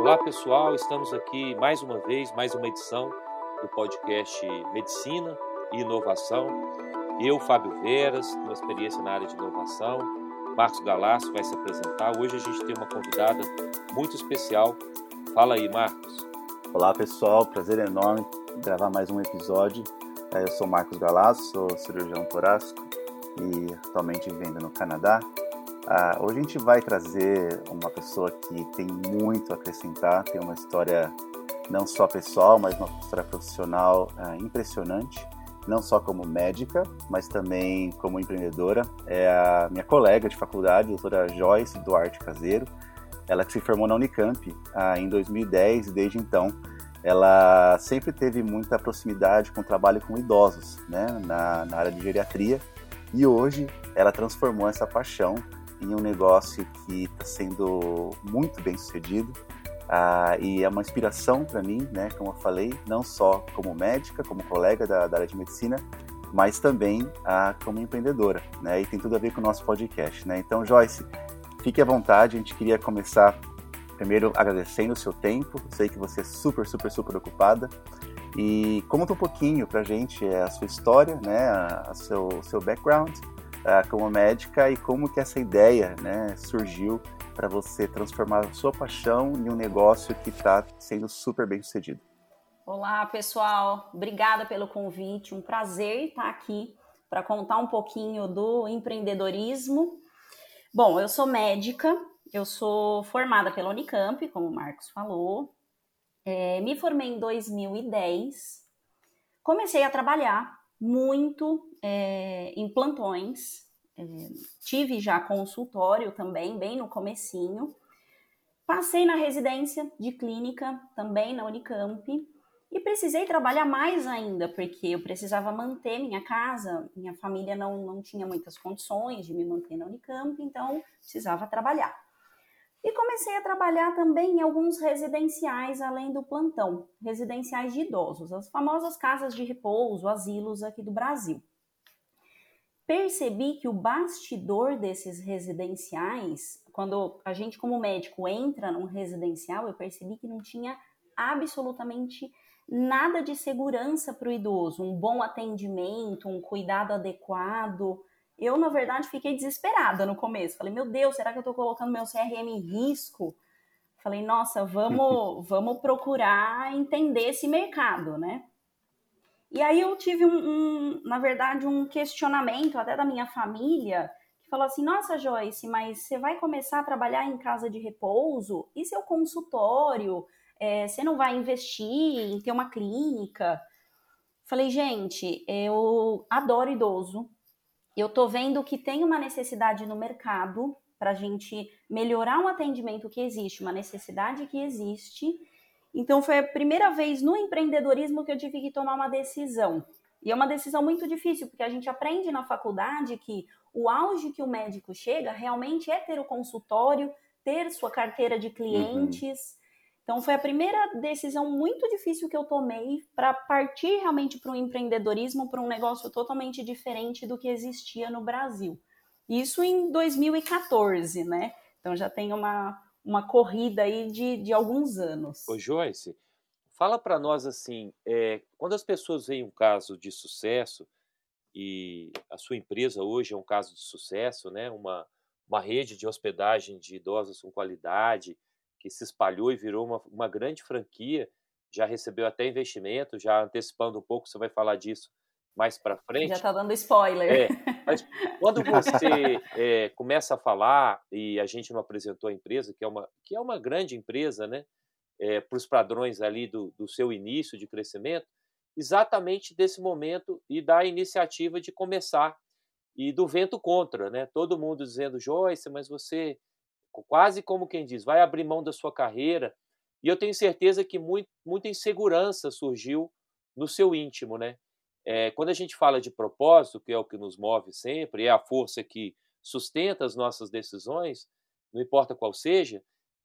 Olá pessoal, estamos aqui mais uma vez, mais uma edição do podcast Medicina e Inovação. Eu, Fábio Veras, uma experiência na área de inovação. Marcos Galasso vai se apresentar. Hoje a gente tem uma convidada muito especial. Fala aí, Marcos. Olá pessoal, prazer enorme gravar mais um episódio. É, eu sou Marcos Galasso, sou cirurgião torácico e atualmente vivendo no Canadá. Uh, hoje a gente vai trazer uma pessoa que tem muito a acrescentar, tem uma história não só pessoal, mas uma história profissional uh, impressionante, não só como médica, mas também como empreendedora. É a minha colega de faculdade, a doutora Joyce Duarte Caseiro, ela que se formou na Unicamp uh, em 2010 e desde então ela sempre teve muita proximidade com o trabalho com idosos, né, na, na área de geriatria, e hoje ela transformou essa paixão em um negócio que está sendo muito bem sucedido ah, e é uma inspiração para mim, né? Como eu falei, não só como médica, como colega da, da área de medicina, mas também ah, como empreendedora, né? E tem tudo a ver com o nosso podcast, né? Então, Joyce, fique à vontade. A gente queria começar primeiro agradecendo o seu tempo. Sei que você é super, super, super ocupada. E conta um pouquinho pra gente a sua história, né, a, a seu, seu background uh, como médica e como que essa ideia né, surgiu para você transformar a sua paixão em um negócio que está sendo super bem sucedido. Olá, pessoal. Obrigada pelo convite. Um prazer estar aqui para contar um pouquinho do empreendedorismo. Bom, eu sou médica, eu sou formada pela Unicamp, como o Marcos falou. É, me formei em 2010. Comecei a trabalhar muito é, em plantões. É, tive já consultório também, bem no comecinho. Passei na residência de clínica, também na Unicamp, e precisei trabalhar mais ainda, porque eu precisava manter minha casa, minha família não, não tinha muitas condições de me manter na Unicamp, então precisava trabalhar. E comecei a trabalhar também em alguns residenciais além do plantão, residenciais de idosos, as famosas casas de repouso, asilos aqui do Brasil. Percebi que o bastidor desses residenciais, quando a gente como médico entra num residencial, eu percebi que não tinha absolutamente nada de segurança para o idoso, um bom atendimento, um cuidado adequado, eu, na verdade, fiquei desesperada no começo. Falei, meu Deus, será que eu estou colocando meu CRM em risco? Falei, nossa, vamos, vamos procurar entender esse mercado, né? E aí eu tive um, um, na verdade, um questionamento até da minha família, que falou assim, nossa, Joyce, mas você vai começar a trabalhar em casa de repouso? E seu consultório? É, você não vai investir em ter uma clínica? Falei, gente, eu adoro idoso, eu estou vendo que tem uma necessidade no mercado para a gente melhorar um atendimento que existe, uma necessidade que existe. Então, foi a primeira vez no empreendedorismo que eu tive que tomar uma decisão. E é uma decisão muito difícil, porque a gente aprende na faculdade que o auge que o médico chega realmente é ter o consultório, ter sua carteira de clientes. Uhum. Então foi a primeira decisão muito difícil que eu tomei para partir realmente para o empreendedorismo, para um negócio totalmente diferente do que existia no Brasil. Isso em 2014, né? Então já tem uma, uma corrida aí de, de alguns anos. Ô Joyce, fala para nós assim, é, quando as pessoas veem um caso de sucesso, e a sua empresa hoje é um caso de sucesso, né? Uma, uma rede de hospedagem de idosos com qualidade, que se espalhou e virou uma, uma grande franquia, já recebeu até investimento, já antecipando um pouco, você vai falar disso mais para frente. Já está dando spoiler. É, mas quando você é, começa a falar, e a gente não apresentou a empresa, que é uma, que é uma grande empresa, né, é, para os padrões ali do, do seu início de crescimento, exatamente desse momento e da iniciativa de começar e do vento contra, né? Todo mundo dizendo, Joyce, mas você quase como quem diz, vai abrir mão da sua carreira. E eu tenho certeza que muito, muita insegurança surgiu no seu íntimo, né? É, quando a gente fala de propósito, que é o que nos move sempre, é a força que sustenta as nossas decisões, não importa qual seja,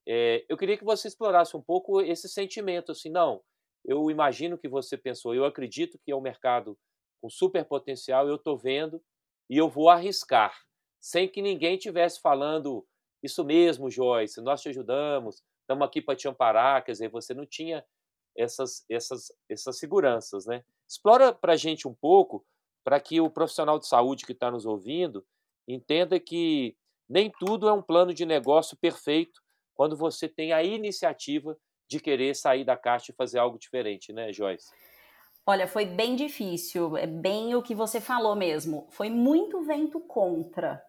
é, eu queria que você explorasse um pouco esse sentimento, assim, não, eu imagino que você pensou, eu acredito que é um mercado com super potencial, eu estou vendo e eu vou arriscar, sem que ninguém tivesse falando isso mesmo, Joyce, nós te ajudamos, estamos aqui para te amparar, quer dizer, você não tinha essas, essas, essas seguranças, né? Explora para a gente um pouco, para que o profissional de saúde que está nos ouvindo entenda que nem tudo é um plano de negócio perfeito quando você tem a iniciativa de querer sair da caixa e fazer algo diferente, né, Joyce? Olha, foi bem difícil, é bem o que você falou mesmo. Foi muito vento contra.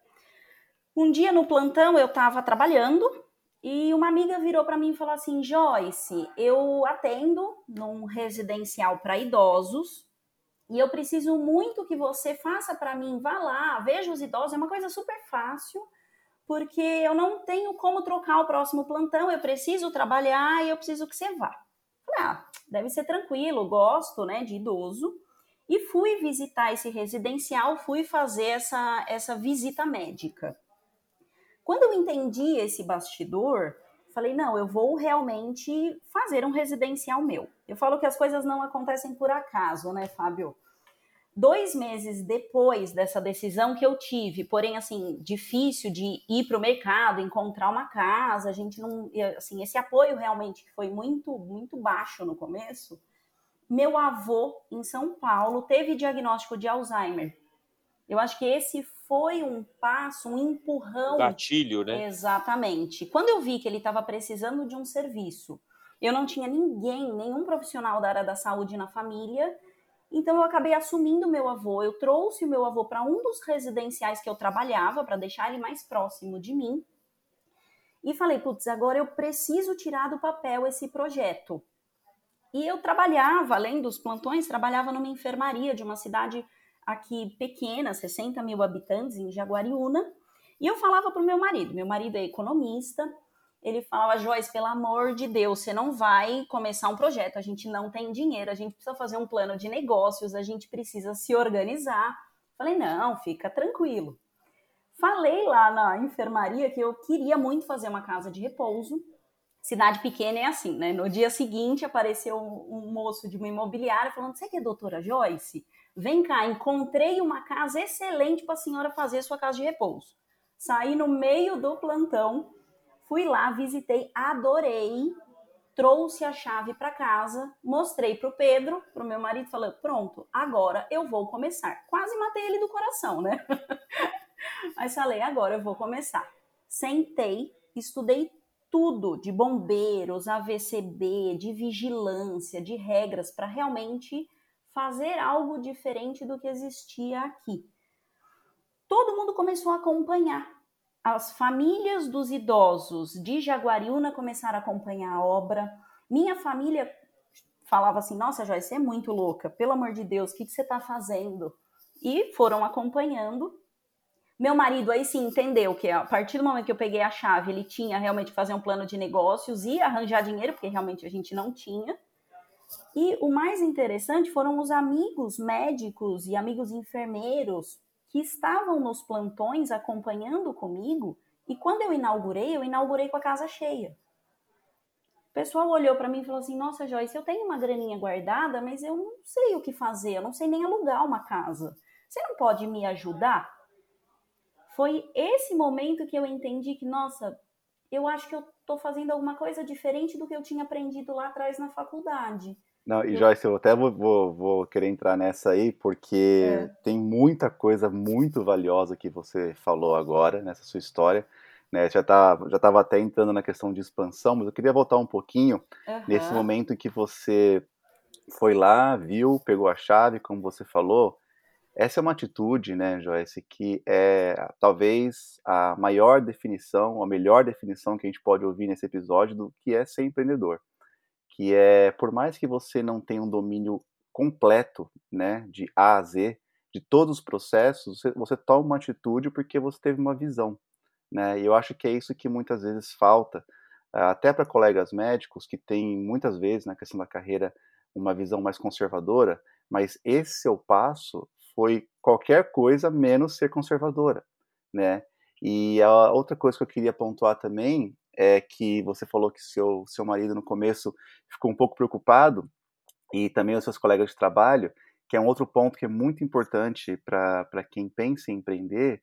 Um dia no plantão eu estava trabalhando e uma amiga virou para mim e falou assim: Joyce, eu atendo num residencial para idosos e eu preciso muito que você faça para mim, vá lá, veja os idosos, é uma coisa super fácil, porque eu não tenho como trocar o próximo plantão, eu preciso trabalhar e eu preciso que você vá. Falei, ah, deve ser tranquilo, gosto, né, de idoso. E fui visitar esse residencial, fui fazer essa, essa visita médica. Quando eu entendi esse bastidor, falei, não, eu vou realmente fazer um residencial meu. Eu falo que as coisas não acontecem por acaso, né, Fábio? Dois meses depois dessa decisão que eu tive, porém, assim, difícil de ir para o mercado, encontrar uma casa, a gente não. Assim, esse apoio realmente foi muito, muito baixo no começo. Meu avô, em São Paulo, teve diagnóstico de Alzheimer. Eu acho que esse foi um passo, um empurrão. Gatilho, né? Exatamente. Quando eu vi que ele estava precisando de um serviço, eu não tinha ninguém, nenhum profissional da área da saúde na família então eu acabei assumindo meu avô. Eu trouxe o meu avô para um dos residenciais que eu trabalhava para deixar ele mais próximo de mim. E falei, putz, agora eu preciso tirar do papel esse projeto. E eu trabalhava, além dos plantões, trabalhava numa enfermaria de uma cidade aqui pequena, 60 mil habitantes, em Jaguariúna. E eu falava para o meu marido, meu marido é economista, ele falava, Joyce, pelo amor de Deus, você não vai começar um projeto, a gente não tem dinheiro, a gente precisa fazer um plano de negócios, a gente precisa se organizar. Falei, não, fica tranquilo. Falei lá na enfermaria que eu queria muito fazer uma casa de repouso. Cidade pequena é assim, né? No dia seguinte apareceu um, moço de uma imobiliária falando: Você que é doutora Joyce? Vem cá, encontrei uma casa excelente para a senhora fazer sua casa de repouso. Saí no meio do plantão, Fui lá, visitei, adorei, trouxe a chave para casa, mostrei para o Pedro, para o meu marido, falando: pronto, agora eu vou começar. Quase matei ele do coração, né? Mas falei: agora eu vou começar. Sentei, estudei tudo de bombeiros, AVCB, de vigilância, de regras, para realmente fazer algo diferente do que existia aqui. Todo mundo começou a acompanhar as famílias dos idosos de Jaguariúna começaram a acompanhar a obra. Minha família falava assim: Nossa, Joyce, você é muito louca, pelo amor de Deus, o que, que você está fazendo? E foram acompanhando. Meu marido aí sim entendeu que a partir do momento que eu peguei a chave, ele tinha realmente fazer um plano de negócios e arranjar dinheiro, porque realmente a gente não tinha. E o mais interessante foram os amigos médicos e amigos enfermeiros que estavam nos plantões acompanhando comigo, e quando eu inaugurei, eu inaugurei com a casa cheia. O pessoal olhou para mim e falou assim: Nossa, Joyce, eu tenho uma graninha guardada, mas eu não sei o que fazer, eu não sei nem alugar uma casa. Você não pode me ajudar? Foi esse momento que eu entendi que, nossa, eu acho que eu estou fazendo alguma coisa diferente do que eu tinha aprendido lá atrás na faculdade. Não, e Joyce, eu até vou, vou, vou querer entrar nessa aí, porque é. tem muita coisa muito valiosa que você falou agora nessa sua história. Né? Já tá, já estava até entrando na questão de expansão, mas eu queria voltar um pouquinho uhum. nesse momento em que você foi lá, viu, pegou a chave, como você falou. Essa é uma atitude, né, Joyce, que é talvez a maior definição, a melhor definição que a gente pode ouvir nesse episódio do que é ser empreendedor que é por mais que você não tenha um domínio completo, né, de A a Z, de todos os processos, você, você toma uma atitude porque você teve uma visão, né? E eu acho que é isso que muitas vezes falta, até para colegas médicos que têm muitas vezes na questão da carreira uma visão mais conservadora, mas esse seu passo foi qualquer coisa menos ser conservadora, né? E a outra coisa que eu queria pontuar também é que você falou que seu, seu marido no começo ficou um pouco preocupado, e também os seus colegas de trabalho, que é um outro ponto que é muito importante para quem pensa em empreender,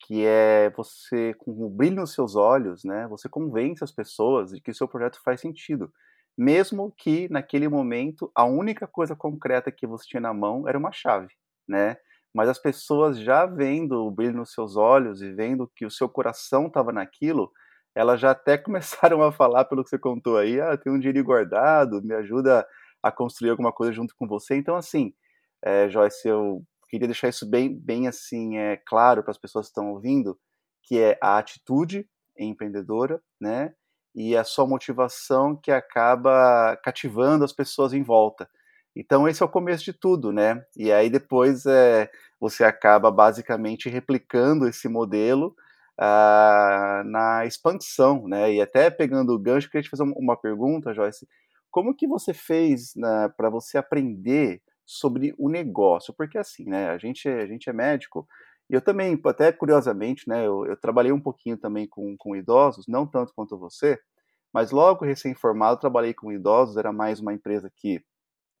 que é você, com o brilho nos seus olhos, né, você convence as pessoas de que o seu projeto faz sentido. Mesmo que, naquele momento, a única coisa concreta que você tinha na mão era uma chave, né? Mas as pessoas já vendo o brilho nos seus olhos e vendo que o seu coração estava naquilo, elas já até começaram a falar, pelo que você contou aí, ah, tem um dinheiro guardado, me ajuda a construir alguma coisa junto com você. Então, assim, é, Joyce, eu queria deixar isso bem, bem assim, é, claro para as pessoas que estão ouvindo, que é a atitude empreendedora, né? E a sua motivação que acaba cativando as pessoas em volta. Então esse é o começo de tudo, né? E aí depois é, você acaba basicamente replicando esse modelo ah, na expansão, né? E até pegando o gancho, queria te fazer uma pergunta, Joyce. Como que você fez né, para você aprender sobre o negócio, porque assim, né, a gente, a gente é médico, e eu também, até curiosamente, né, eu, eu trabalhei um pouquinho também com, com idosos, não tanto quanto você, mas logo recém-formado trabalhei com idosos, era mais uma empresa que,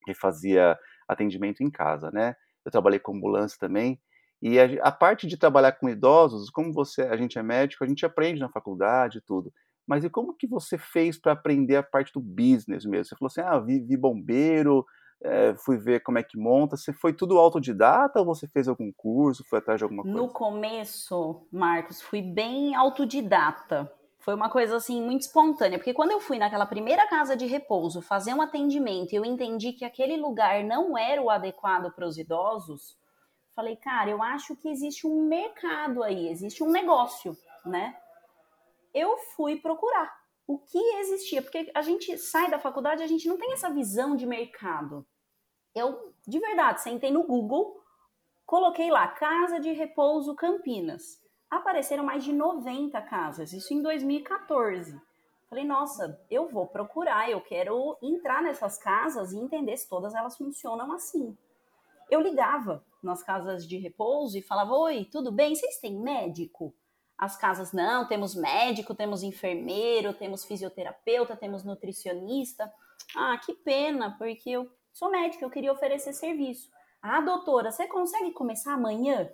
que fazia atendimento em casa, né, eu trabalhei com ambulância também, e a, a, parte de trabalhar com idosos, como você, a gente é médico, a gente aprende na faculdade e tudo. Mas e como que você fez para aprender a parte do business mesmo? Você falou assim, ah, vi, vi bombeiro, é, fui ver como é que monta. Você foi tudo autodidata ou você fez algum curso, foi atrás de alguma coisa? No começo, Marcos, fui bem autodidata. Foi uma coisa assim muito espontânea, porque quando eu fui naquela primeira casa de repouso fazer um atendimento e eu entendi que aquele lugar não era o adequado para os idosos, falei, cara, eu acho que existe um mercado aí, existe um negócio, né? Eu fui procurar o que existia, porque a gente sai da faculdade, a gente não tem essa visão de mercado. Eu, de verdade, sentei no Google, coloquei lá Casa de Repouso Campinas. Apareceram mais de 90 casas, isso em 2014. Falei, nossa, eu vou procurar, eu quero entrar nessas casas e entender se todas elas funcionam assim. Eu ligava nas casas de repouso e falava: Oi, tudo bem? Vocês têm médico? as casas não, temos médico, temos enfermeiro, temos fisioterapeuta, temos nutricionista. Ah, que pena, porque eu sou médica, eu queria oferecer serviço. Ah, doutora, você consegue começar amanhã?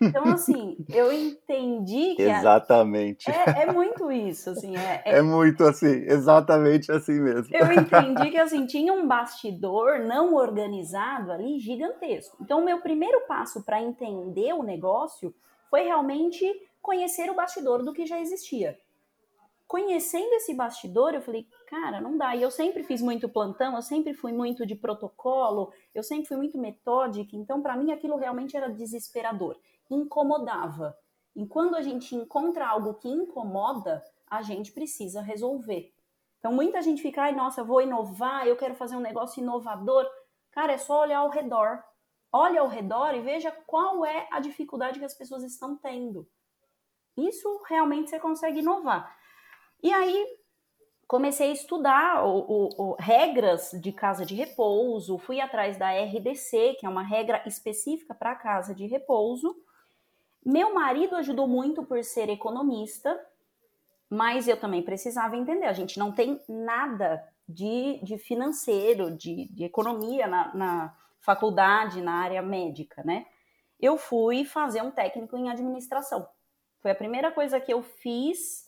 Então, assim, eu entendi que. Exatamente. É, é, muito isso, assim. É, é... é, muito assim, exatamente assim mesmo. Eu entendi que, assim, tinha um bastidor não organizado ali gigantesco. Então, o meu primeiro passo para entender o negócio foi realmente conhecer o bastidor do que já existia. Conhecendo esse bastidor, eu falei, cara, não dá. E eu sempre fiz muito plantão, eu sempre fui muito de protocolo, eu sempre fui muito metódica, então para mim aquilo realmente era desesperador, incomodava. E quando a gente encontra algo que incomoda, a gente precisa resolver. Então muita gente fica, ai, nossa, vou inovar, eu quero fazer um negócio inovador. Cara, é só olhar ao redor. Olha ao redor e veja qual é a dificuldade que as pessoas estão tendo. Isso realmente você consegue inovar. E aí comecei a estudar o, o, o, regras de casa de repouso, fui atrás da RDC, que é uma regra específica para casa de repouso. Meu marido ajudou muito por ser economista, mas eu também precisava entender. A gente não tem nada de, de financeiro, de, de economia na, na faculdade, na área médica, né? Eu fui fazer um técnico em administração. Foi a primeira coisa que eu fiz,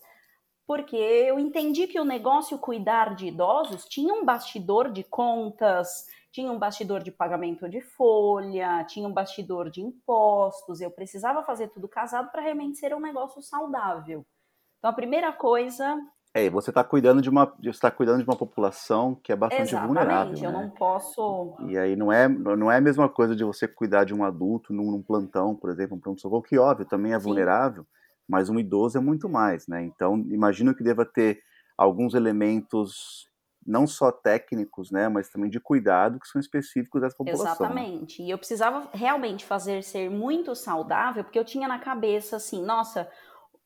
porque eu entendi que o negócio cuidar de idosos tinha um bastidor de contas, tinha um bastidor de pagamento de folha, tinha um bastidor de impostos. Eu precisava fazer tudo casado para realmente ser um negócio saudável. Então a primeira coisa é, você está cuidando de uma, está cuidando de uma população que é bastante Exatamente, vulnerável. eu né? não posso. E aí não é, não é a mesma coisa de você cuidar de um adulto num, num plantão, por exemplo, um pronto-socorro, que óbvio também é Sim. vulnerável, mas um idoso é muito mais, né? Então, imagino que deva ter alguns elementos não só técnicos, né, mas também de cuidado que são específicos dessa população. Né? Exatamente. E eu precisava realmente fazer ser muito saudável, porque eu tinha na cabeça assim, nossa,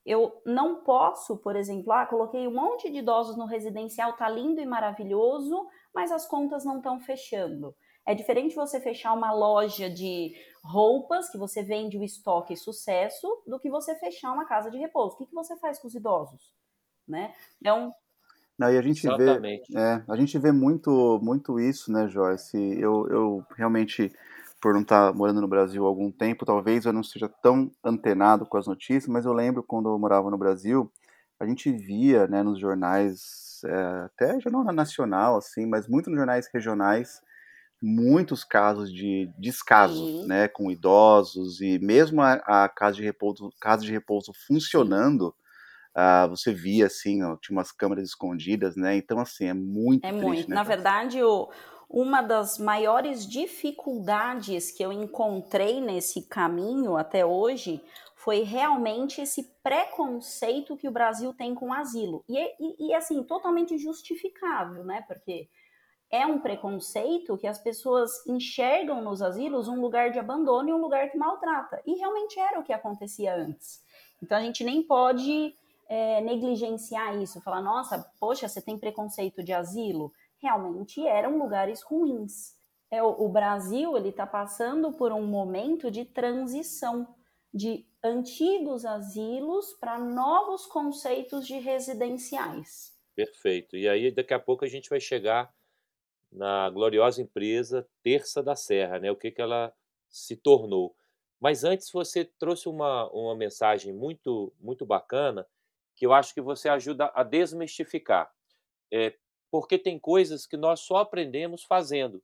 eu não posso, por exemplo, ah, coloquei um monte de idosos no residencial, tá lindo e maravilhoso, mas as contas não estão fechando. É diferente você fechar uma loja de roupas que você vende o estoque sucesso do que você fechar uma casa de repouso. O que, que você faz com os idosos? Né? Então. Não, e a gente vê, é, a gente vê muito, muito isso, né, Joyce? Eu, eu realmente por não estar morando no Brasil há algum tempo, talvez eu não seja tão antenado com as notícias, mas eu lembro quando eu morava no Brasil, a gente via, né, nos jornais, é, até jornal nacional, assim, mas muito nos jornais regionais, muitos casos de descaso, né, com idosos e mesmo a, a casa de repouso, casa de repouso funcionando, uh, você via assim, ó, tinha umas câmeras escondidas, né? Então assim é muito. É triste, muito. Né, Na verdade, o, uma das maiores dificuldades que eu encontrei nesse caminho até hoje foi realmente esse preconceito que o Brasil tem com o asilo. E, e, e assim, totalmente justificável, né? Porque é um preconceito que as pessoas enxergam nos asilos um lugar de abandono e um lugar que maltrata. E realmente era o que acontecia antes. Então a gente nem pode é, negligenciar isso, falar, nossa, poxa, você tem preconceito de asilo? Realmente eram lugares ruins. É, o, o Brasil ele está passando por um momento de transição de antigos asilos para novos conceitos de residenciais. Perfeito. E aí daqui a pouco a gente vai chegar na gloriosa empresa Terça da Serra, né? O que, que ela se tornou. Mas antes você trouxe uma, uma mensagem muito muito bacana que eu acho que você ajuda a desmistificar. É, porque tem coisas que nós só aprendemos fazendo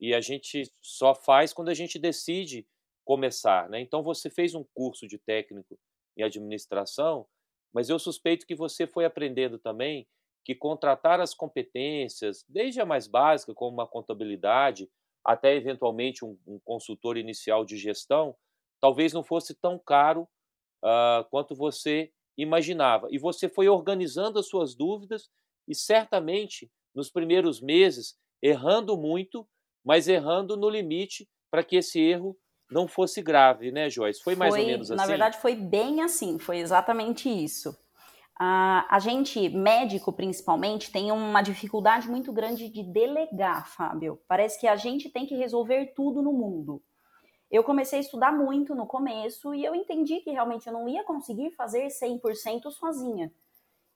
e a gente só faz quando a gente decide começar, né? Então você fez um curso de técnico em administração, mas eu suspeito que você foi aprendendo também que contratar as competências, desde a mais básica, como uma contabilidade, até eventualmente um, um consultor inicial de gestão, talvez não fosse tão caro uh, quanto você imaginava. E você foi organizando as suas dúvidas e certamente nos primeiros meses errando muito, mas errando no limite para que esse erro não fosse grave, né, Joyce? Foi mais foi, ou menos assim? Na verdade, foi bem assim, foi exatamente isso. A, gente, médico principalmente, tem uma dificuldade muito grande de delegar, Fábio. Parece que a gente tem que resolver tudo no mundo. Eu comecei a estudar muito no começo e eu entendi que realmente eu não ia conseguir fazer 100% sozinha.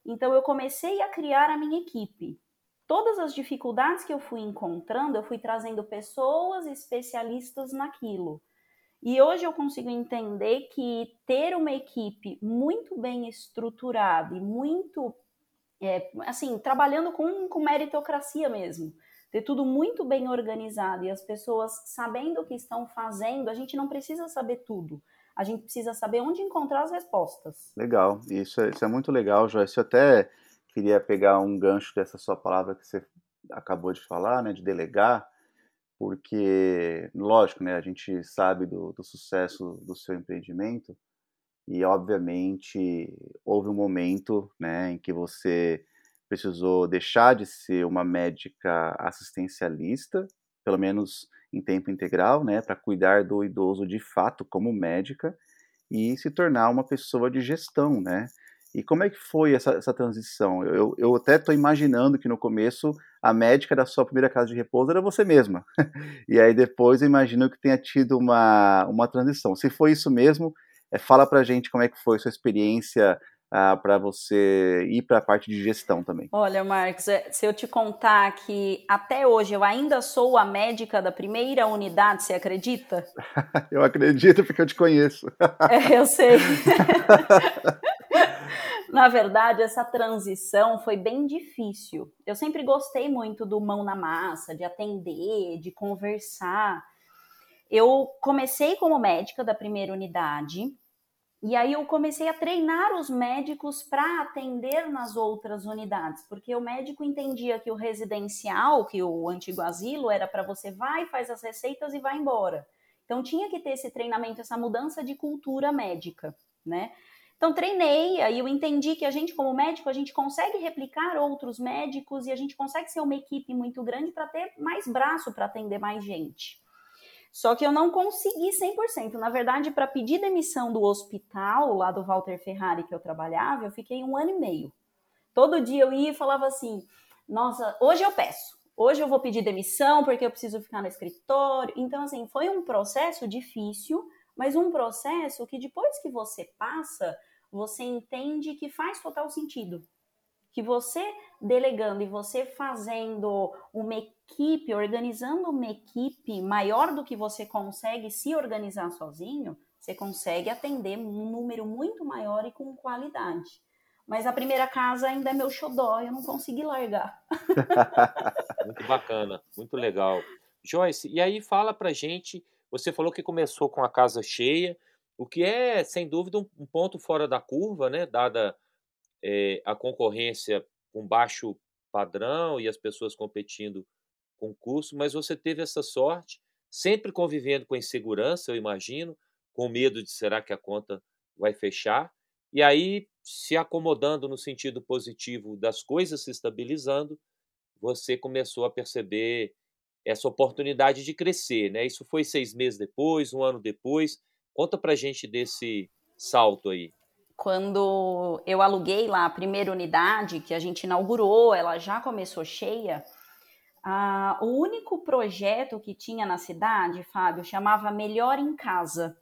Então eu comecei a criar a minha equipe. Todas as dificuldades que eu fui encontrando, eu fui trazendo pessoas especialistas naquilo. E hoje eu consigo entender que ter uma equipe muito bem estruturada e muito, é, assim, trabalhando com, com meritocracia mesmo, ter tudo muito bem organizado e as pessoas sabendo o que estão fazendo, a gente não precisa saber tudo. A gente precisa saber onde encontrar as respostas. Legal, isso é, isso é muito legal, Joyce. Eu até queria pegar um gancho dessa sua palavra que você acabou de falar, né, de delegar porque, lógico, né, a gente sabe do, do sucesso do seu empreendimento e, obviamente, houve um momento né, em que você precisou deixar de ser uma médica assistencialista, pelo menos em tempo integral, né, para cuidar do idoso de fato como médica e se tornar uma pessoa de gestão, né? E como é que foi essa, essa transição? Eu, eu até estou imaginando que no começo a médica da sua primeira casa de repouso era você mesma. e aí depois eu imagino que tenha tido uma, uma transição. Se foi isso mesmo, é, fala pra gente como é que foi sua experiência ah, para você ir para a parte de gestão também. Olha, Marcos, é, se eu te contar que até hoje eu ainda sou a médica da primeira unidade, você acredita? eu acredito porque eu te conheço. é, eu sei. Na verdade, essa transição foi bem difícil. Eu sempre gostei muito do mão na massa, de atender, de conversar. Eu comecei como médica da primeira unidade, e aí eu comecei a treinar os médicos para atender nas outras unidades, porque o médico entendia que o residencial, que o antigo asilo, era para você vai, faz as receitas e vai embora. Então tinha que ter esse treinamento, essa mudança de cultura médica, né? Então treinei, aí eu entendi que a gente como médico, a gente consegue replicar outros médicos e a gente consegue ser uma equipe muito grande para ter mais braço para atender mais gente. Só que eu não consegui 100%. Na verdade, para pedir demissão do hospital lá do Walter Ferrari que eu trabalhava, eu fiquei um ano e meio. Todo dia eu ia e falava assim: "Nossa, hoje eu peço. Hoje eu vou pedir demissão porque eu preciso ficar no escritório". Então assim, foi um processo difícil, mas um processo que depois que você passa, você entende que faz total sentido. que você delegando e você fazendo uma equipe, organizando uma equipe maior do que você consegue se organizar sozinho, você consegue atender um número muito maior e com qualidade. Mas a primeira casa ainda é meu xodó, eu não consegui largar. muito bacana, muito legal. Joyce, e aí fala pra gente, você falou que começou com a casa cheia, o que é, sem dúvida, um ponto fora da curva, né? Dada é, a concorrência com baixo padrão e as pessoas competindo com custo, mas você teve essa sorte, sempre convivendo com insegurança, eu imagino, com medo de será que a conta vai fechar, e aí se acomodando no sentido positivo das coisas se estabilizando, você começou a perceber essa oportunidade de crescer, né? Isso foi seis meses depois, um ano depois. Conta pra gente desse salto aí quando eu aluguei lá a primeira unidade que a gente inaugurou, ela já começou cheia. Ah, o único projeto que tinha na cidade, Fábio, chamava Melhor em Casa.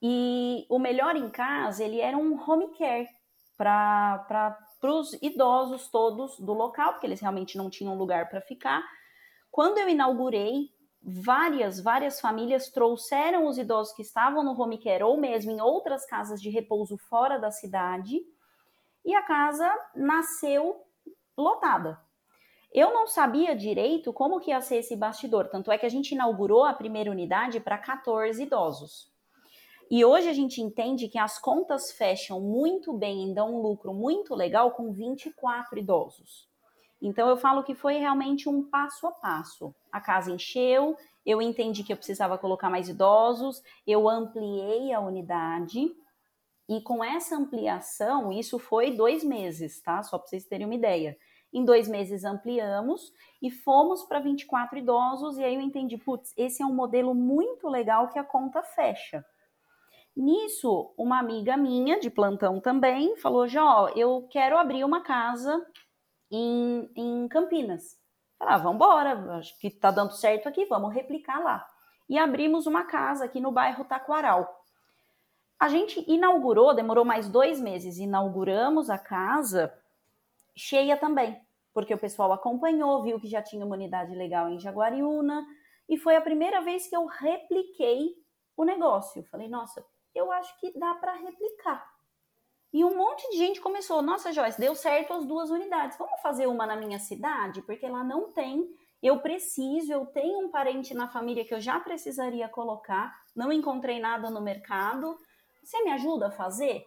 E o Melhor em Casa, ele era um home care para os idosos todos do local, porque eles realmente não tinham lugar para ficar. Quando eu inaugurei, várias, várias famílias trouxeram os idosos que estavam no home care ou mesmo em outras casas de repouso fora da cidade e a casa nasceu lotada. Eu não sabia direito como que ia ser esse bastidor, tanto é que a gente inaugurou a primeira unidade para 14 idosos. E hoje a gente entende que as contas fecham muito bem e dão um lucro muito legal com 24 idosos. Então eu falo que foi realmente um passo a passo. A casa encheu, eu entendi que eu precisava colocar mais idosos, eu ampliei a unidade. E com essa ampliação, isso foi dois meses, tá? Só para vocês terem uma ideia. Em dois meses ampliamos e fomos para 24 idosos, e aí eu entendi, putz, esse é um modelo muito legal que a conta fecha. Nisso, uma amiga minha de plantão também falou: Jó, eu quero abrir uma casa em, em Campinas. Falei, ah, vamos embora, acho que tá dando certo aqui, vamos replicar lá. E abrimos uma casa aqui no bairro Taquaral. A gente inaugurou, demorou mais dois meses, inauguramos a casa cheia também, porque o pessoal acompanhou, viu que já tinha uma unidade legal em Jaguariúna, e foi a primeira vez que eu repliquei o negócio. Falei, nossa, eu acho que dá para replicar. E um monte de gente começou, nossa Joyce, deu certo as duas unidades. Vamos fazer uma na minha cidade? Porque lá não tem. Eu preciso, eu tenho um parente na família que eu já precisaria colocar, não encontrei nada no mercado. Você me ajuda a fazer?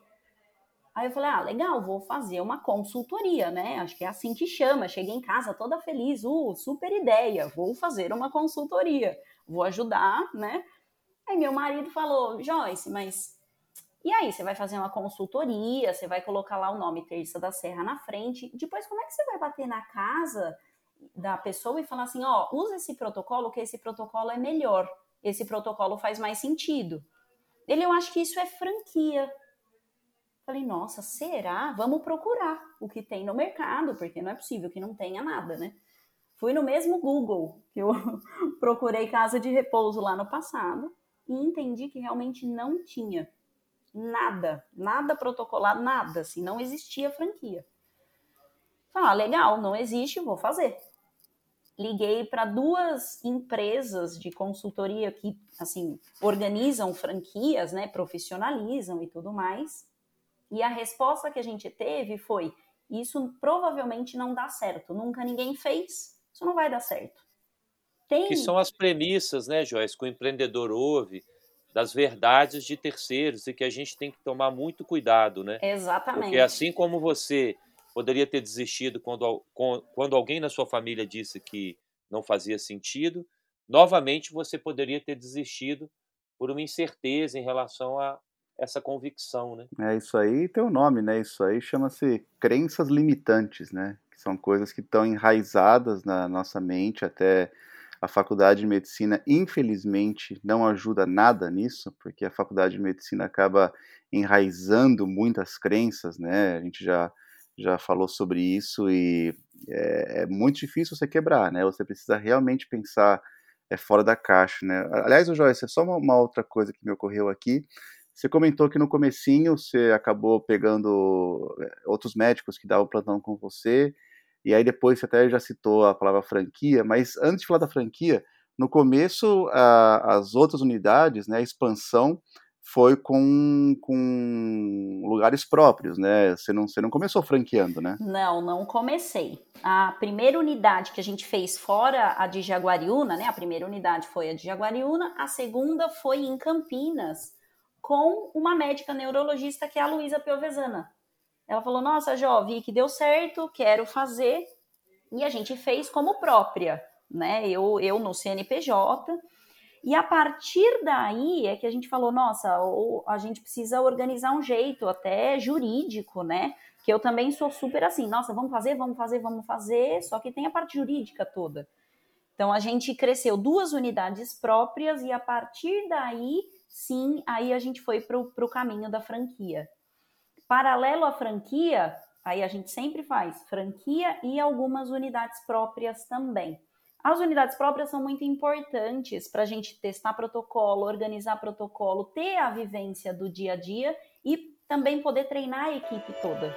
Aí eu falei, ah, legal, vou fazer uma consultoria, né? Acho que é assim que chama. Cheguei em casa toda feliz, uh, super ideia, vou fazer uma consultoria, vou ajudar, né? Aí meu marido falou, Joyce, mas e aí, você vai fazer uma consultoria, você vai colocar lá o nome Terça da Serra na frente. Depois, como é que você vai bater na casa da pessoa e falar assim: ó, usa esse protocolo, que esse protocolo é melhor, esse protocolo faz mais sentido? Ele, eu acho que isso é franquia. Falei, nossa, será? Vamos procurar o que tem no mercado, porque não é possível que não tenha nada, né? Fui no mesmo Google que eu procurei casa de repouso lá no passado e entendi que realmente não tinha nada, nada protocolado, nada, assim, não existia franquia. Ah, legal, não existe, vou fazer. Liguei para duas empresas de consultoria que, assim, organizam franquias, né, profissionalizam e tudo mais. E a resposta que a gente teve foi: isso provavelmente não dá certo, nunca ninguém fez, isso não vai dar certo. Tem... Que são as premissas, né, Joyce, que o empreendedor ouve das verdades de terceiros e que a gente tem que tomar muito cuidado, né? Exatamente. Porque assim como você poderia ter desistido quando, quando alguém na sua família disse que não fazia sentido, novamente você poderia ter desistido por uma incerteza em relação a essa convicção, né? É isso aí tem o um nome, né? Isso aí chama-se crenças limitantes, né? Que são coisas que estão enraizadas na nossa mente até a faculdade de medicina, infelizmente, não ajuda nada nisso, porque a faculdade de medicina acaba enraizando muitas crenças, né? A gente já, já falou sobre isso e é, é muito difícil você quebrar, né? Você precisa realmente pensar é, fora da caixa, né? Aliás, Joyce, é só uma, uma outra coisa que me ocorreu aqui. Você comentou que no comecinho você acabou pegando é, outros médicos que davam plantão com você, e aí depois você até já citou a palavra franquia, mas antes de falar da franquia, no começo a, as outras unidades, né, a expansão foi com, com lugares próprios, né? Você não, você não começou franqueando, né? Não, não comecei. A primeira unidade que a gente fez fora a de Jaguariúna, né? A primeira unidade foi a de Jaguariúna, a segunda foi em Campinas, com uma médica neurologista que é a Luísa Piovesana. Ela falou: Nossa, Jó, vi que deu certo, quero fazer. E a gente fez como própria, né? Eu, eu no CNPJ. E a partir daí é que a gente falou: Nossa, a gente precisa organizar um jeito até jurídico, né? Que eu também sou super assim: Nossa, vamos fazer, vamos fazer, vamos fazer. Só que tem a parte jurídica toda. Então a gente cresceu duas unidades próprias e a partir daí sim, aí a gente foi para o caminho da franquia. Paralelo à franquia, aí a gente sempre faz franquia e algumas unidades próprias também. As unidades próprias são muito importantes para a gente testar protocolo, organizar protocolo, ter a vivência do dia a dia e também poder treinar a equipe toda.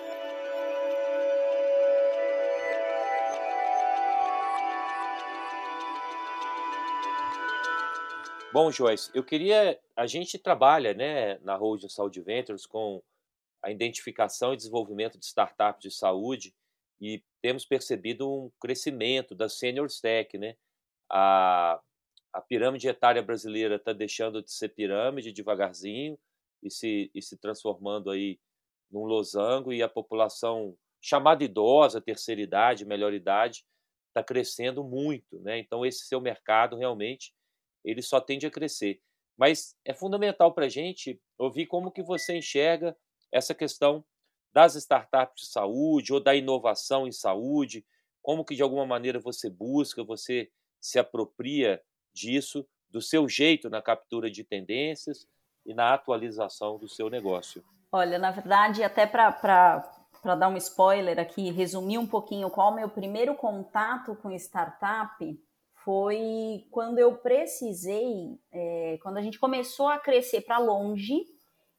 Bom, Joyce, eu queria. A gente trabalha né, na Holding Saúde Ventures com a identificação e desenvolvimento de startups de saúde e temos percebido um crescimento da Senior Tech. Né? A, a pirâmide etária brasileira está deixando de ser pirâmide devagarzinho e se, e se transformando aí num losango e a população chamada idosa, terceira idade, melhor idade, está crescendo muito. Né? Então, esse seu mercado realmente ele só tende a crescer. Mas é fundamental para a gente ouvir como que você enxerga essa questão das startups de saúde ou da inovação em saúde, como que de alguma maneira você busca, você se apropria disso, do seu jeito na captura de tendências e na atualização do seu negócio. Olha, na verdade, até para dar um spoiler aqui, resumir um pouquinho qual o meu primeiro contato com startup, foi quando eu precisei, é, quando a gente começou a crescer para longe,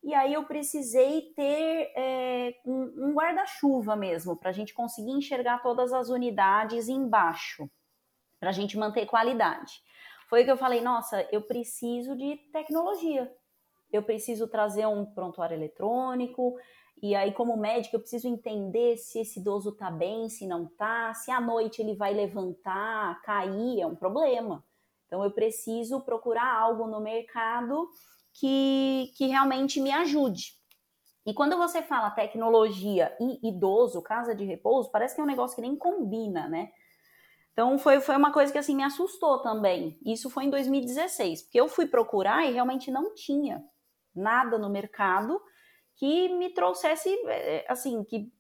e aí eu precisei ter é, um, um guarda-chuva mesmo, para a gente conseguir enxergar todas as unidades embaixo, para a gente manter qualidade. Foi que eu falei, nossa, eu preciso de tecnologia. Eu preciso trazer um prontuário eletrônico, e aí, como médico, eu preciso entender se esse idoso tá bem, se não tá, se à noite ele vai levantar, cair, é um problema. Então, eu preciso procurar algo no mercado que, que realmente me ajude. E quando você fala tecnologia e idoso, casa de repouso, parece que é um negócio que nem combina, né? Então foi, foi uma coisa que assim me assustou também. Isso foi em 2016, porque eu fui procurar e realmente não tinha nada no mercado que me trouxesse, eh, assim, que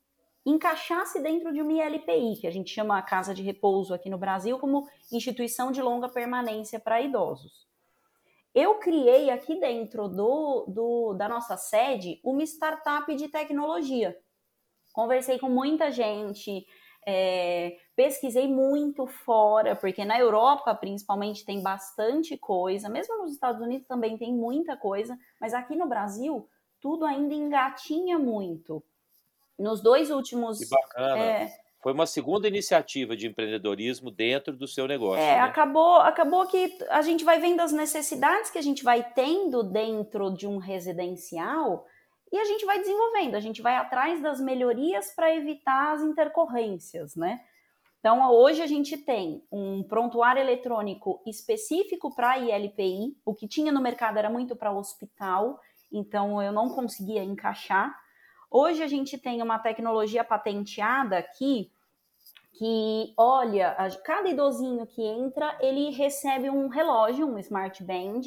encaixasse dentro de uma ILPI, que a gente chama Casa de Repouso aqui no Brasil como instituição de longa permanência para idosos. Eu criei aqui dentro do, do, da nossa sede uma startup de tecnologia. Conversei com muita gente, é, pesquisei muito fora, porque na Europa, principalmente, tem bastante coisa, mesmo nos Estados Unidos também tem muita coisa, mas aqui no Brasil tudo ainda engatinha muito. Nos dois últimos. Que bacana. É, foi uma segunda iniciativa de empreendedorismo dentro do seu negócio. É, né? acabou, acabou que a gente vai vendo as necessidades que a gente vai tendo dentro de um residencial e a gente vai desenvolvendo, a gente vai atrás das melhorias para evitar as intercorrências, né? Então, hoje a gente tem um prontuário eletrônico específico para ILPI, o que tinha no mercado era muito para hospital, então eu não conseguia encaixar. Hoje a gente tem uma tecnologia patenteada aqui que olha, cada idosinho que entra, ele recebe um relógio, um smart band,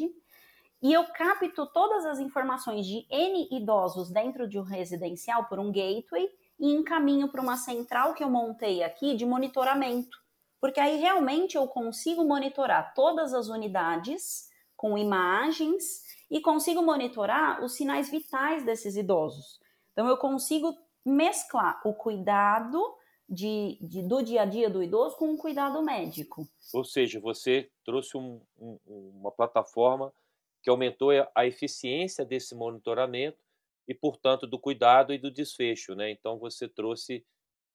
e eu capto todas as informações de N idosos dentro de um residencial por um gateway e encaminho para uma central que eu montei aqui de monitoramento. Porque aí realmente eu consigo monitorar todas as unidades com imagens e consigo monitorar os sinais vitais desses idosos. Então, eu consigo mesclar o cuidado de, de, do dia a dia do idoso com um cuidado médico. Ou seja, você trouxe um, um, uma plataforma que aumentou a eficiência desse monitoramento e, portanto, do cuidado e do desfecho. Né? Então, você trouxe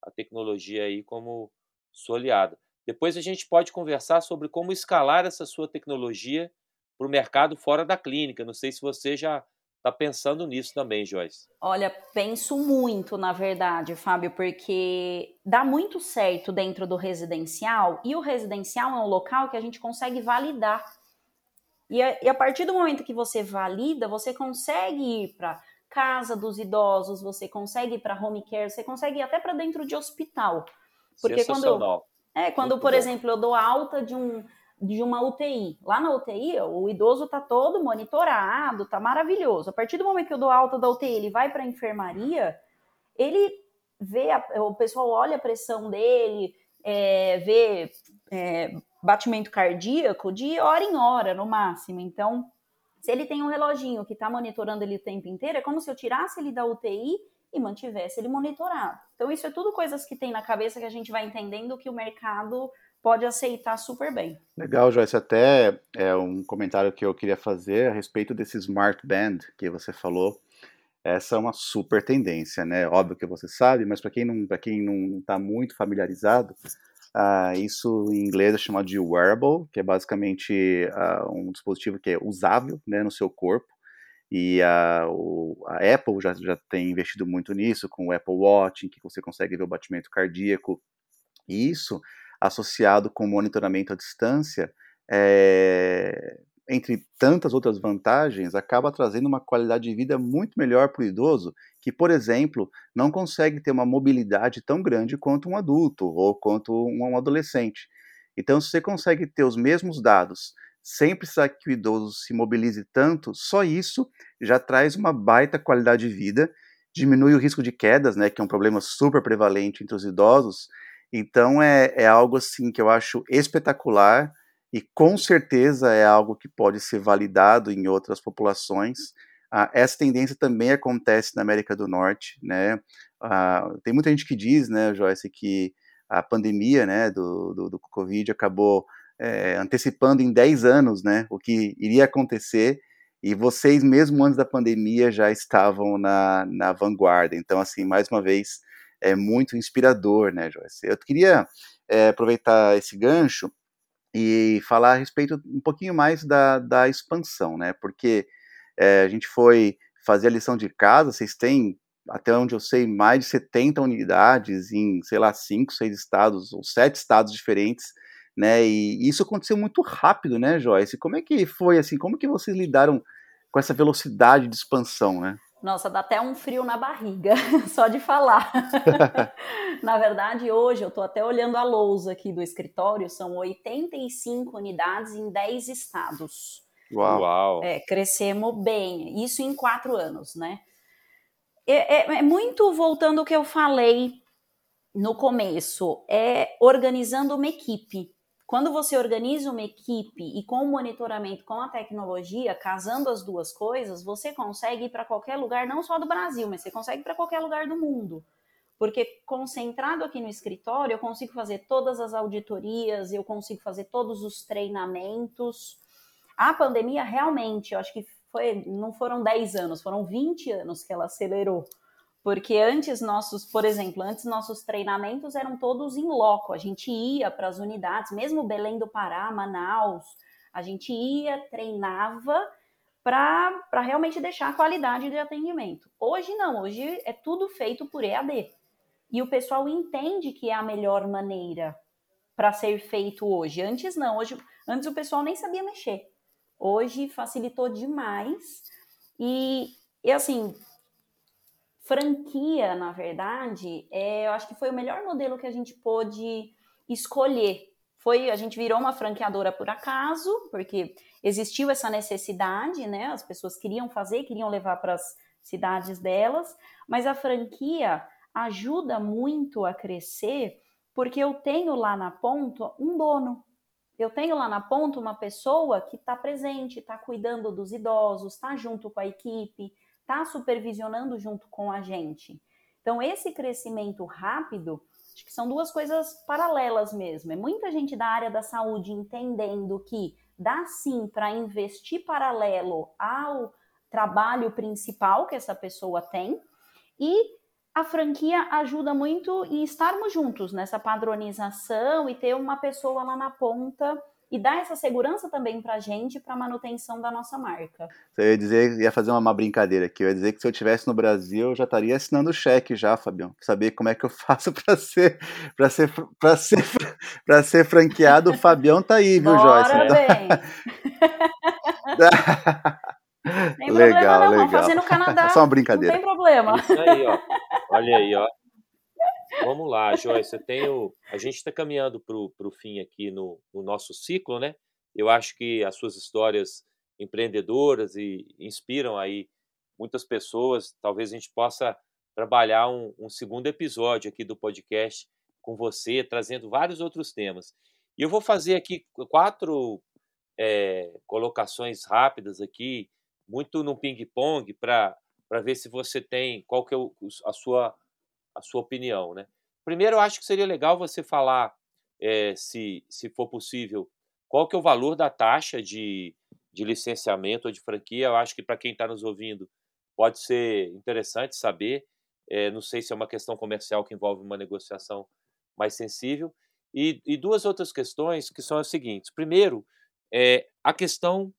a tecnologia aí como sua aliada. Depois a gente pode conversar sobre como escalar essa sua tecnologia para o mercado fora da clínica. Não sei se você já está pensando nisso também, Joyce. Olha, penso muito, na verdade, Fábio, porque dá muito certo dentro do residencial e o residencial é um local que a gente consegue validar. E a, e a partir do momento que você valida, você consegue ir para casa dos idosos, você consegue ir para home care, você consegue ir até para dentro de hospital. Porque quando é quando, por exemplo, eu dou alta de um de uma UTI. Lá na UTI, o idoso está todo monitorado, tá maravilhoso. A partir do momento que eu dou alta da UTI, ele vai para a enfermaria, ele vê, a, o pessoal olha a pressão dele, é, vê é, batimento cardíaco de hora em hora, no máximo. Então, se ele tem um reloginho que está monitorando ele o tempo inteiro, é como se eu tirasse ele da UTI e mantivesse ele monitorado. Então, isso é tudo coisas que tem na cabeça que a gente vai entendendo que o mercado pode aceitar super bem. Legal, Joyce. Até é um comentário que eu queria fazer a respeito desse Smart Band que você falou. Essa é uma super tendência, né? Óbvio que você sabe, mas para quem não para quem não está muito familiarizado, uh, isso em inglês é chamado de wearable, que é basicamente uh, um dispositivo que é usável, né, no seu corpo. E a, o, a Apple já, já tem investido muito nisso, com o Apple Watch, em que você consegue ver o batimento cardíaco. E isso associado com monitoramento à distância, é, entre tantas outras vantagens, acaba trazendo uma qualidade de vida muito melhor para o idoso, que, por exemplo, não consegue ter uma mobilidade tão grande quanto um adulto ou quanto um adolescente. Então, se você consegue ter os mesmos dados, sem precisar que o idoso se mobilize tanto, só isso já traz uma baita qualidade de vida, diminui o risco de quedas, né, que é um problema super prevalente entre os idosos, então é, é algo assim que eu acho espetacular e com certeza é algo que pode ser validado em outras populações. Ah, essa tendência também acontece na América do Norte, né? Ah, tem muita gente que diz, né, Joyce, que a pandemia, né, do, do, do Covid acabou é, antecipando em 10 anos, né, o que iria acontecer e vocês mesmo antes da pandemia já estavam na, na vanguarda. Então, assim, mais uma vez, é muito inspirador, né, Joyce? Eu queria é, aproveitar esse gancho e falar a respeito um pouquinho mais da, da expansão, né? Porque é, a gente foi fazer a lição de casa, vocês têm, até onde eu sei, mais de 70 unidades em, sei lá, cinco, seis estados, ou sete estados diferentes, né? E isso aconteceu muito rápido, né, Joyce? Como é que foi, assim, como que vocês lidaram com essa velocidade de expansão, né? Nossa, dá até um frio na barriga, só de falar. na verdade, hoje eu estou até olhando a lousa aqui do escritório, são 85 unidades em 10 estados. Uau! É, crescemos bem, isso em quatro anos, né? É, é, é muito voltando ao que eu falei no começo, é organizando uma equipe. Quando você organiza uma equipe e com o monitoramento, com a tecnologia, casando as duas coisas, você consegue ir para qualquer lugar, não só do Brasil, mas você consegue para qualquer lugar do mundo. Porque concentrado aqui no escritório, eu consigo fazer todas as auditorias, eu consigo fazer todos os treinamentos. A pandemia realmente, eu acho que foi, não foram 10 anos, foram 20 anos que ela acelerou porque antes nossos, por exemplo, antes nossos treinamentos eram todos em loco, a gente ia para as unidades, mesmo Belém do Pará, Manaus, a gente ia, treinava para realmente deixar a qualidade de atendimento. Hoje não, hoje é tudo feito por EAD. E o pessoal entende que é a melhor maneira para ser feito hoje. Antes não, hoje antes o pessoal nem sabia mexer. Hoje facilitou demais. E, e assim, franquia, na verdade, é, eu acho que foi o melhor modelo que a gente pôde escolher. Foi, a gente virou uma franqueadora por acaso, porque existiu essa necessidade, né? As pessoas queriam fazer, queriam levar para as cidades delas, mas a franquia ajuda muito a crescer, porque eu tenho lá na ponta um dono. Eu tenho lá na ponta uma pessoa que está presente, está cuidando dos idosos, está junto com a equipe, está supervisionando junto com a gente. Então, esse crescimento rápido, acho que são duas coisas paralelas mesmo. É muita gente da área da saúde entendendo que dá sim para investir paralelo ao trabalho principal que essa pessoa tem e a franquia ajuda muito em estarmos juntos nessa padronização e ter uma pessoa lá na ponta e dar essa segurança também para a gente para manutenção da nossa marca. Eu ia dizer, ia fazer uma brincadeira aqui. Eu ia dizer que se eu estivesse no Brasil, eu já estaria assinando o cheque já, Fabião. Saber como é que eu faço para ser para ser para ser para ser franqueado. O Fabião tá aí, viu, Bora Joyce? Bem. Legal, problema, não. legal. Vamos fazer no Canadá. Só uma brincadeira. Não tem problema. Isso aí, ó. Olha aí, ó. Vamos lá, Joyce. Eu tenho. A gente está caminhando para o fim aqui no, no, nosso ciclo, né? Eu acho que as suas histórias empreendedoras e inspiram aí muitas pessoas. Talvez a gente possa trabalhar um, um segundo episódio aqui do podcast com você, trazendo vários outros temas. E eu vou fazer aqui quatro é, colocações rápidas aqui muito no ping-pong para ver se você tem qual que é o, a, sua, a sua opinião. Né? Primeiro, eu acho que seria legal você falar, é, se, se for possível, qual que é o valor da taxa de, de licenciamento ou de franquia. Eu acho que para quem está nos ouvindo pode ser interessante saber. É, não sei se é uma questão comercial que envolve uma negociação mais sensível. E, e duas outras questões que são as seguintes. Primeiro, é, a questão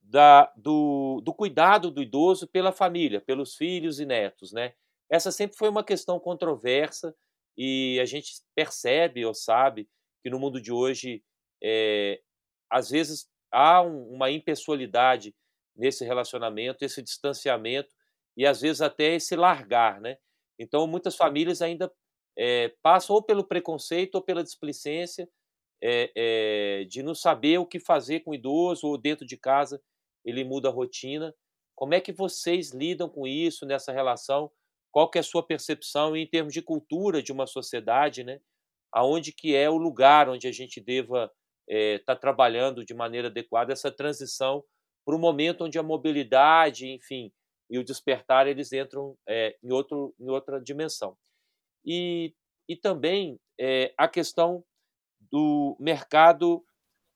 da, do, do cuidado do idoso pela família, pelos filhos e netos, né? Essa sempre foi uma questão controversa e a gente percebe ou sabe que no mundo de hoje, é, às vezes, há um, uma impessoalidade nesse relacionamento, esse distanciamento e às vezes até esse largar, né? Então, muitas famílias ainda é, passam ou pelo preconceito ou pela displicência é, é, de não saber o que fazer com o idoso ou dentro de casa ele muda a rotina. Como é que vocês lidam com isso nessa relação? Qual que é a sua percepção em termos de cultura de uma sociedade, né? Aonde que é o lugar onde a gente deva estar é, tá trabalhando de maneira adequada essa transição para o momento onde a mobilidade, enfim, e o despertar eles entram é, em, outro, em outra dimensão. E, e também é, a questão do mercado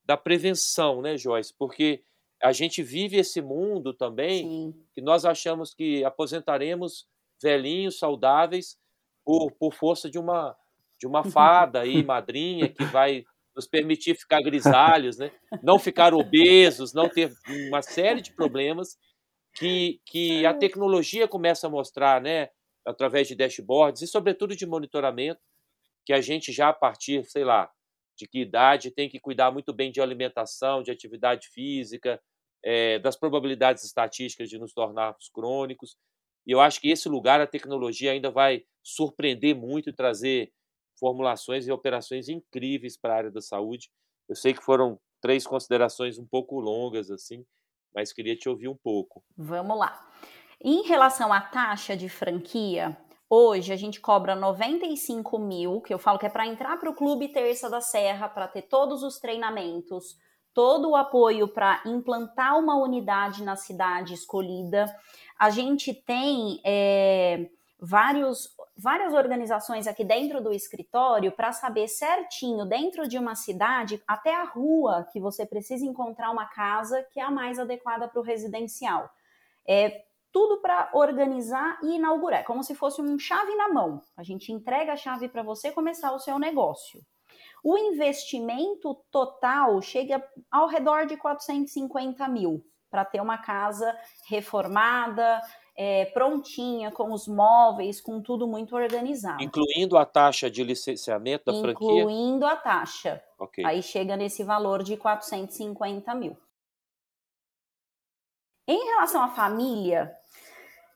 da prevenção, né, Joyce? Porque a gente vive esse mundo também Sim. que nós achamos que aposentaremos velhinhos, saudáveis, por, por força de uma, de uma fada aí, madrinha, que vai nos permitir ficar grisalhos, né? não ficar obesos, não ter uma série de problemas que, que a tecnologia começa a mostrar, né? através de dashboards e, sobretudo, de monitoramento, que a gente já a partir, sei lá, de que idade tem que cuidar muito bem de alimentação, de atividade física, é, das probabilidades estatísticas de nos tornarmos crônicos. E eu acho que esse lugar a tecnologia ainda vai surpreender muito e trazer formulações e operações incríveis para a área da saúde. Eu sei que foram três considerações um pouco longas assim, mas queria te ouvir um pouco. Vamos lá. Em relação à taxa de franquia, hoje a gente cobra 95 mil, que eu falo que é para entrar para o Clube Terça da Serra, para ter todos os treinamentos, todo o apoio para implantar uma unidade na cidade escolhida. A gente tem é, vários, várias organizações aqui dentro do escritório para saber certinho, dentro de uma cidade, até a rua que você precisa encontrar uma casa que é a mais adequada para o residencial. É tudo para organizar e inaugurar, é como se fosse um chave na mão. A gente entrega a chave para você começar o seu negócio. O investimento total chega ao redor de 450 mil para ter uma casa reformada, é, prontinha, com os móveis, com tudo muito organizado. Incluindo a taxa de licenciamento da Incluindo franquia? Incluindo a taxa. Okay. Aí chega nesse valor de 450 mil. Em relação à família,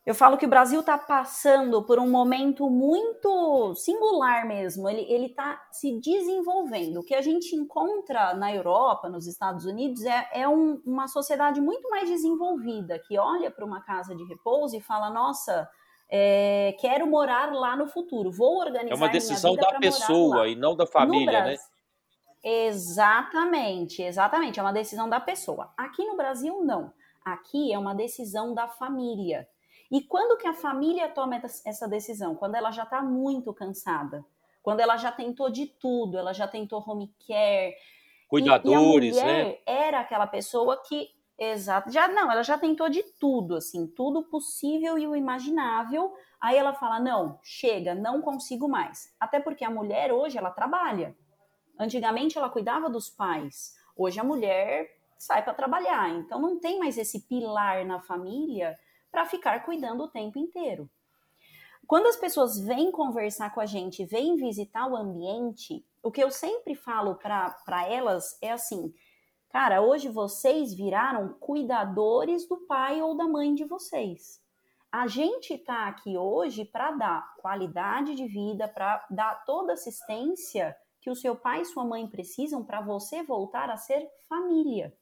eu falo que o Brasil está passando por um momento muito singular mesmo. Ele está se desenvolvendo. O que a gente encontra na Europa, nos Estados Unidos, é, é um, uma sociedade muito mais desenvolvida, que olha para uma casa de repouso e fala: nossa, é, quero morar lá no futuro, vou organizar. É uma decisão da pessoa e não da família, né? Exatamente, exatamente. É uma decisão da pessoa. Aqui no Brasil, não. Aqui é uma decisão da família. E quando que a família toma essa decisão? Quando ela já está muito cansada, quando ela já tentou de tudo, ela já tentou home care, Cuidadores, e, e né? né? Era aquela pessoa que Exato. Já não, ela já tentou de tudo, assim, tudo possível e o imaginável. Aí ela fala: "Não, chega, não consigo mais". Até porque a mulher hoje ela trabalha. Antigamente ela cuidava dos pais. Hoje a mulher sai para trabalhar. Então não tem mais esse pilar na família para ficar cuidando o tempo inteiro. Quando as pessoas vêm conversar com a gente, vêm visitar o ambiente, o que eu sempre falo para elas é assim: Cara, hoje vocês viraram cuidadores do pai ou da mãe de vocês. A gente está aqui hoje para dar qualidade de vida, para dar toda assistência que o seu pai e sua mãe precisam para você voltar a ser família.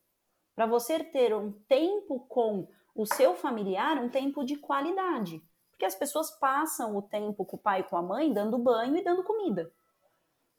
Para você ter um tempo com o seu familiar, um tempo de qualidade. Porque as pessoas passam o tempo com o pai e com a mãe dando banho e dando comida.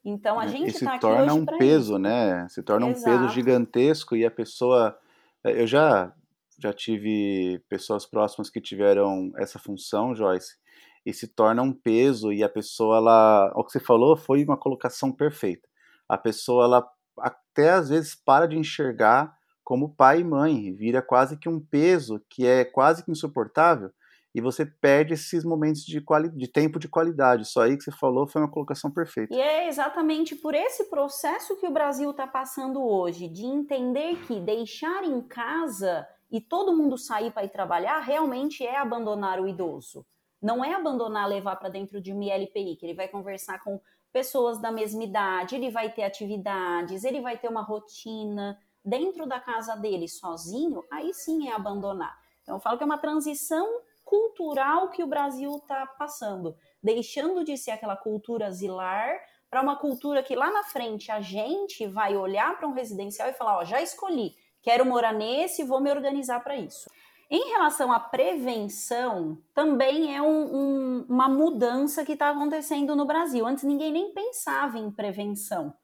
Então a né, gente está aqui torna hoje um peso, isso. né? Se torna Exato. um peso gigantesco e a pessoa, eh, eu já já tive pessoas próximas que tiveram essa função, Joyce, e se torna um peso e a pessoa ela, o que você falou foi uma colocação perfeita. A pessoa ela até às vezes para de enxergar como pai e mãe, vira quase que um peso que é quase que insuportável e você perde esses momentos de, de tempo de qualidade. Só aí que você falou foi uma colocação perfeita. E é exatamente por esse processo que o Brasil está passando hoje, de entender que deixar em casa e todo mundo sair para ir trabalhar realmente é abandonar o idoso. Não é abandonar, levar para dentro de uma ILPI, que ele vai conversar com pessoas da mesma idade, ele vai ter atividades, ele vai ter uma rotina dentro da casa dele sozinho, aí sim é abandonar. Então eu falo que é uma transição cultural que o Brasil está passando, deixando de ser aquela cultura zilar para uma cultura que lá na frente a gente vai olhar para um residencial e falar: ó, já escolhi, quero morar nesse, vou me organizar para isso. Em relação à prevenção, também é um, um, uma mudança que está acontecendo no Brasil. Antes ninguém nem pensava em prevenção.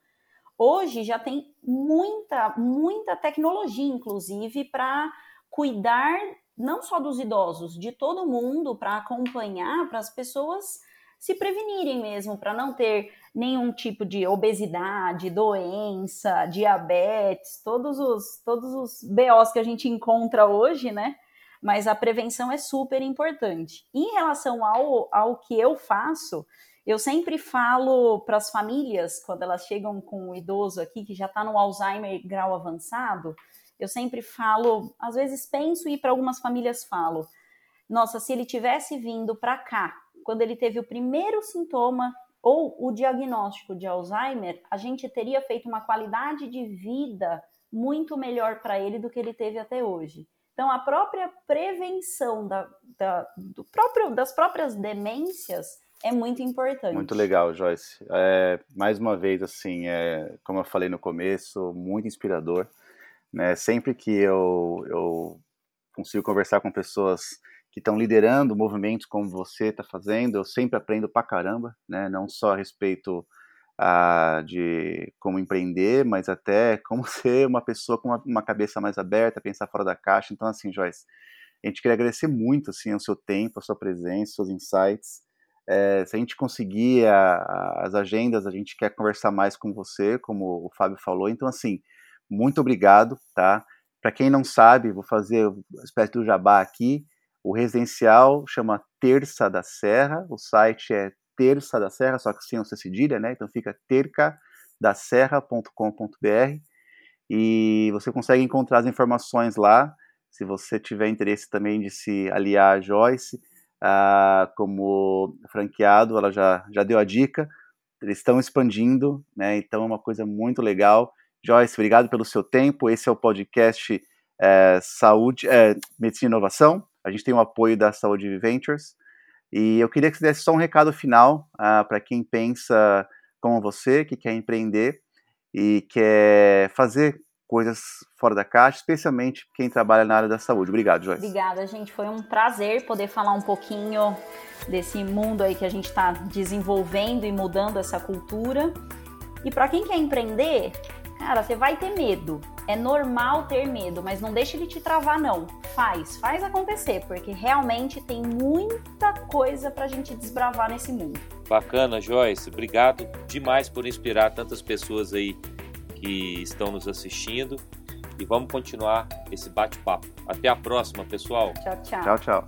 Hoje já tem muita, muita tecnologia, inclusive, para cuidar não só dos idosos, de todo mundo, para acompanhar, para as pessoas se prevenirem mesmo, para não ter nenhum tipo de obesidade, doença, diabetes, todos os, todos os BOs que a gente encontra hoje, né? Mas a prevenção é super importante. Em relação ao, ao que eu faço, eu sempre falo para as famílias, quando elas chegam com um idoso aqui que já está no Alzheimer grau avançado, eu sempre falo, às vezes penso e para algumas famílias falo, nossa, se ele tivesse vindo para cá, quando ele teve o primeiro sintoma ou o diagnóstico de Alzheimer, a gente teria feito uma qualidade de vida muito melhor para ele do que ele teve até hoje. Então, a própria prevenção da, da, do próprio, das próprias demências é muito importante. Muito legal, Joyce. É, mais uma vez, assim, é, como eu falei no começo, muito inspirador. Né? Sempre que eu, eu consigo conversar com pessoas que estão liderando movimentos como você está fazendo, eu sempre aprendo pra caramba, né? não só a respeito ah, de como empreender, mas até como ser uma pessoa com uma, uma, cabeça mais aberta, pensar fora da caixa. Então, assim, Joyce, a gente queria agradecer muito assim, o seu tempo, a sua presença, seus insights. É, se a gente conseguir a, a, as agendas, a gente quer conversar mais com você, como o Fábio falou. Então, assim, muito obrigado, tá? Para quem não sabe, vou fazer uma espécie do jabá aqui. O residencial chama Terça da Serra, o site é Terça da Serra, só que sem o cedilha, né? Então fica tercadaserra.com.br e você consegue encontrar as informações lá. Se você tiver interesse também de se aliar a Joyce ah, como franqueado, ela já, já deu a dica. Eles estão expandindo, né? Então é uma coisa muito legal. Joyce, obrigado pelo seu tempo. Esse é o podcast é, Saúde, é, Medicina e Inovação. A gente tem o apoio da Saúde Ventures. E eu queria que você desse só um recado final uh, para quem pensa como você, que quer empreender e quer fazer coisas fora da caixa, especialmente quem trabalha na área da saúde. Obrigado, Joyce. Obrigada, gente. Foi um prazer poder falar um pouquinho desse mundo aí que a gente está desenvolvendo e mudando essa cultura. E para quem quer empreender, Cara, você vai ter medo. É normal ter medo, mas não deixe ele te travar, não. Faz, faz acontecer, porque realmente tem muita coisa pra gente desbravar nesse mundo. Bacana, Joyce. Obrigado demais por inspirar tantas pessoas aí que estão nos assistindo e vamos continuar esse bate-papo. Até a próxima, pessoal. Tchau, tchau. Tchau, tchau.